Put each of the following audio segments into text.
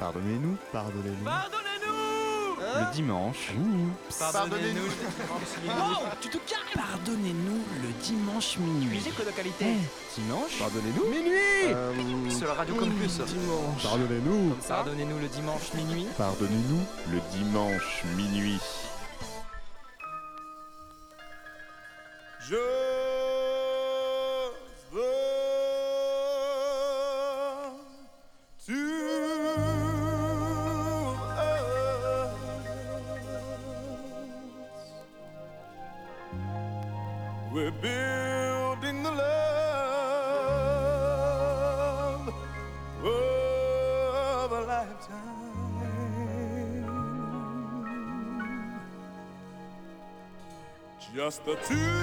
Pardonnez-nous. Pardonnez-nous. Pardonnez-nous Le hein dimanche. Pardonnez-nous. Tu te Pardonnez-nous le dimanche minuit. Musique localité. Eh, dimanche Pardonnez-nous. Minuit euh, Sur la radio Campus. Dimanche. Pardonnez-nous. Pardonnez-nous le dimanche minuit. Pardonnez-nous le dimanche minuit. The two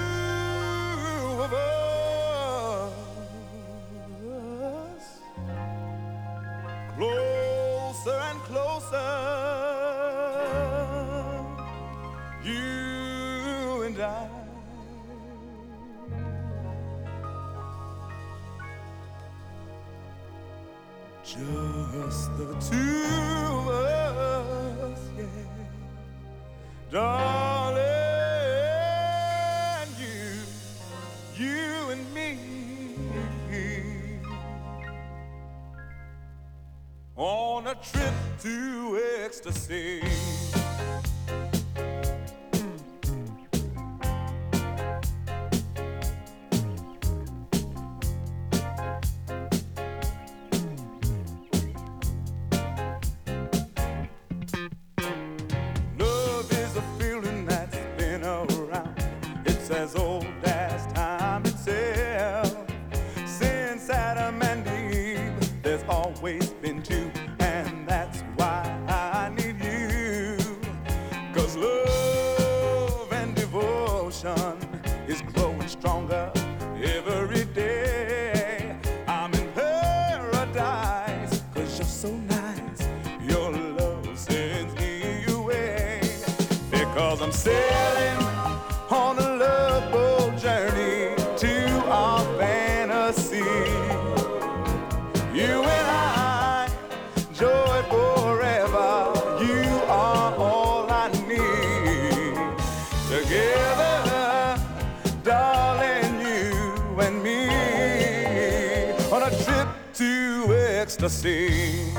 sing.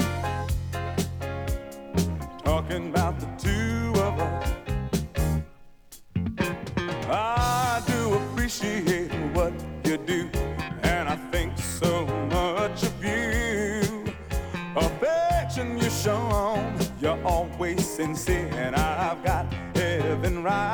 Talking about the two of us. I do appreciate what you do, and I think so much of you. Affection you've shown, you're always sincere, and I've got heaven right.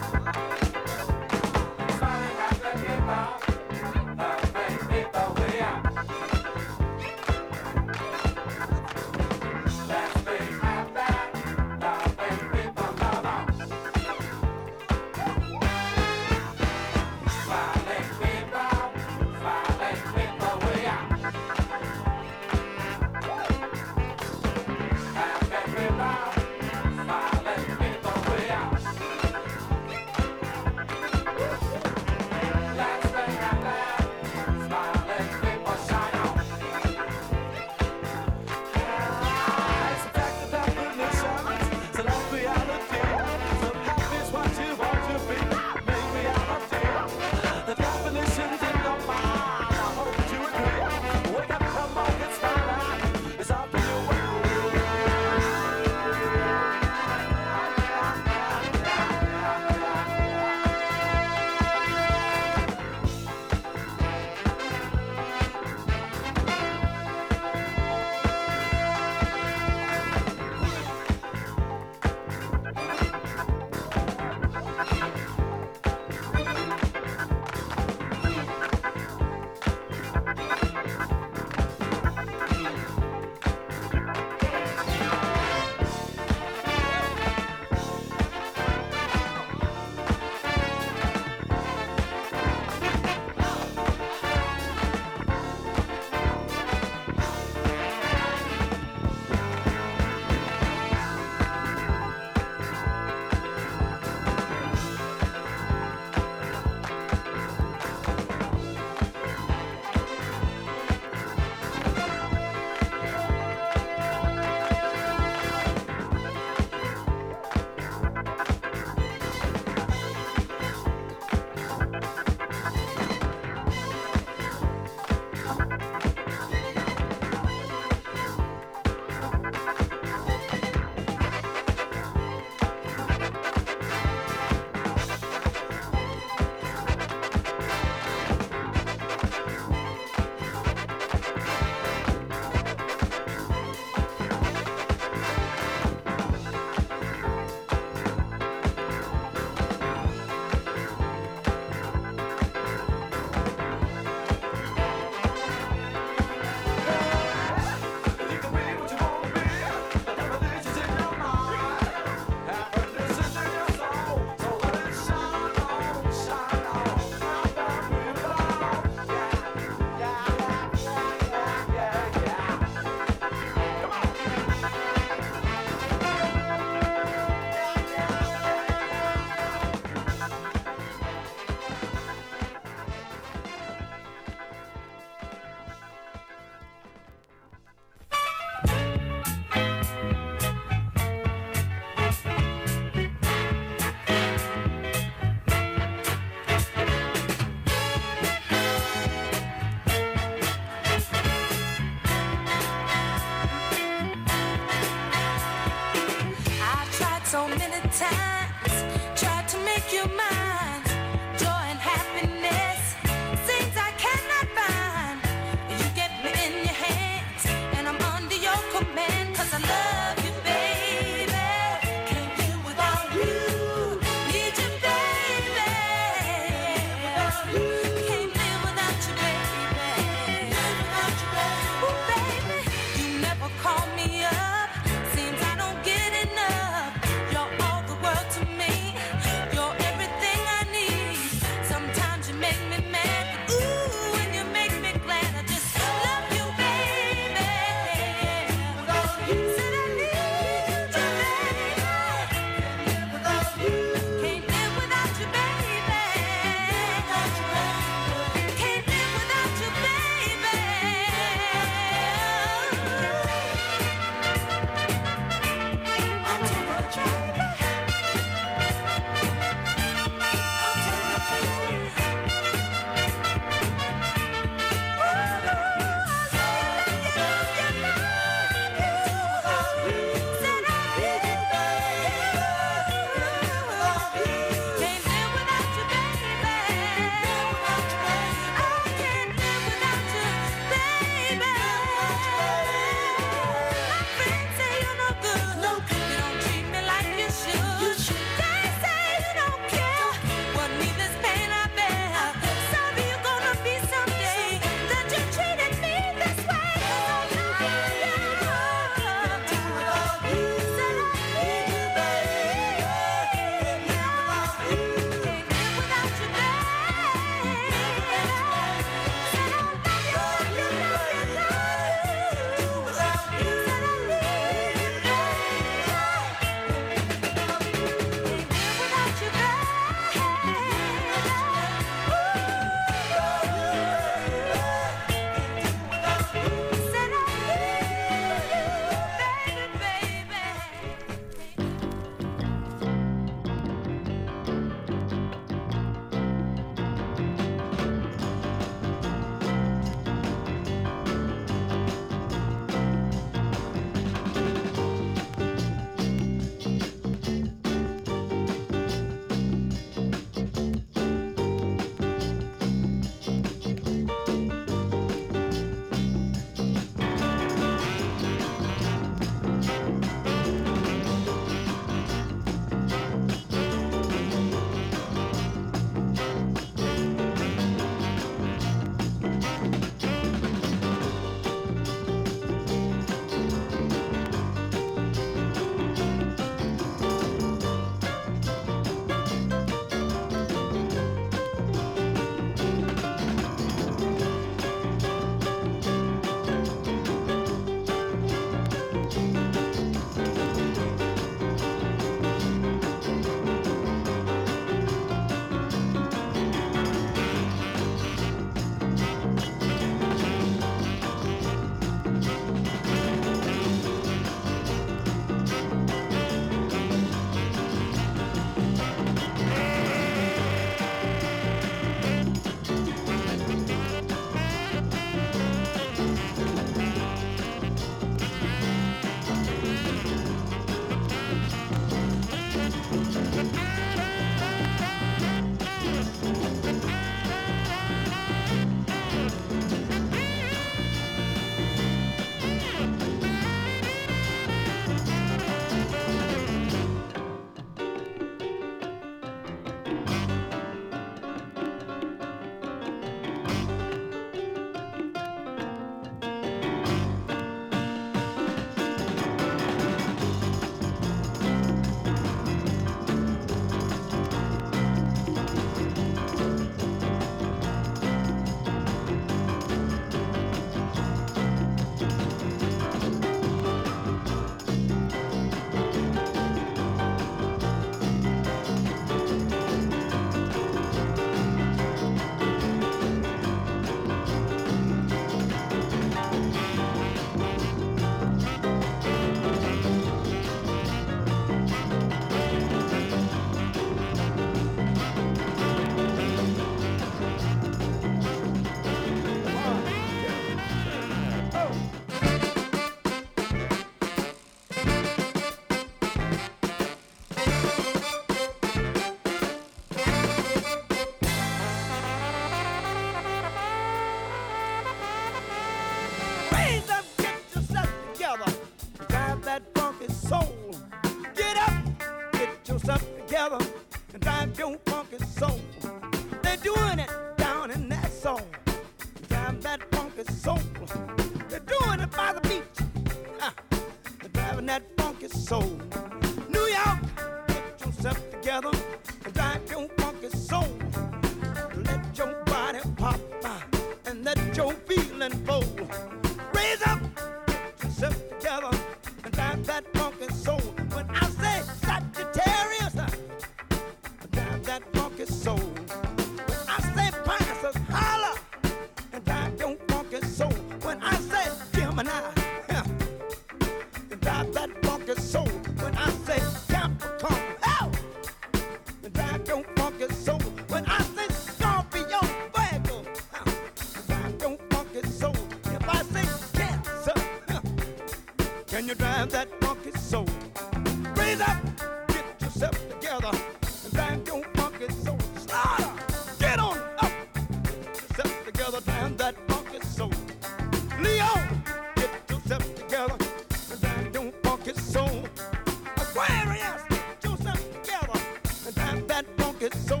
don't get so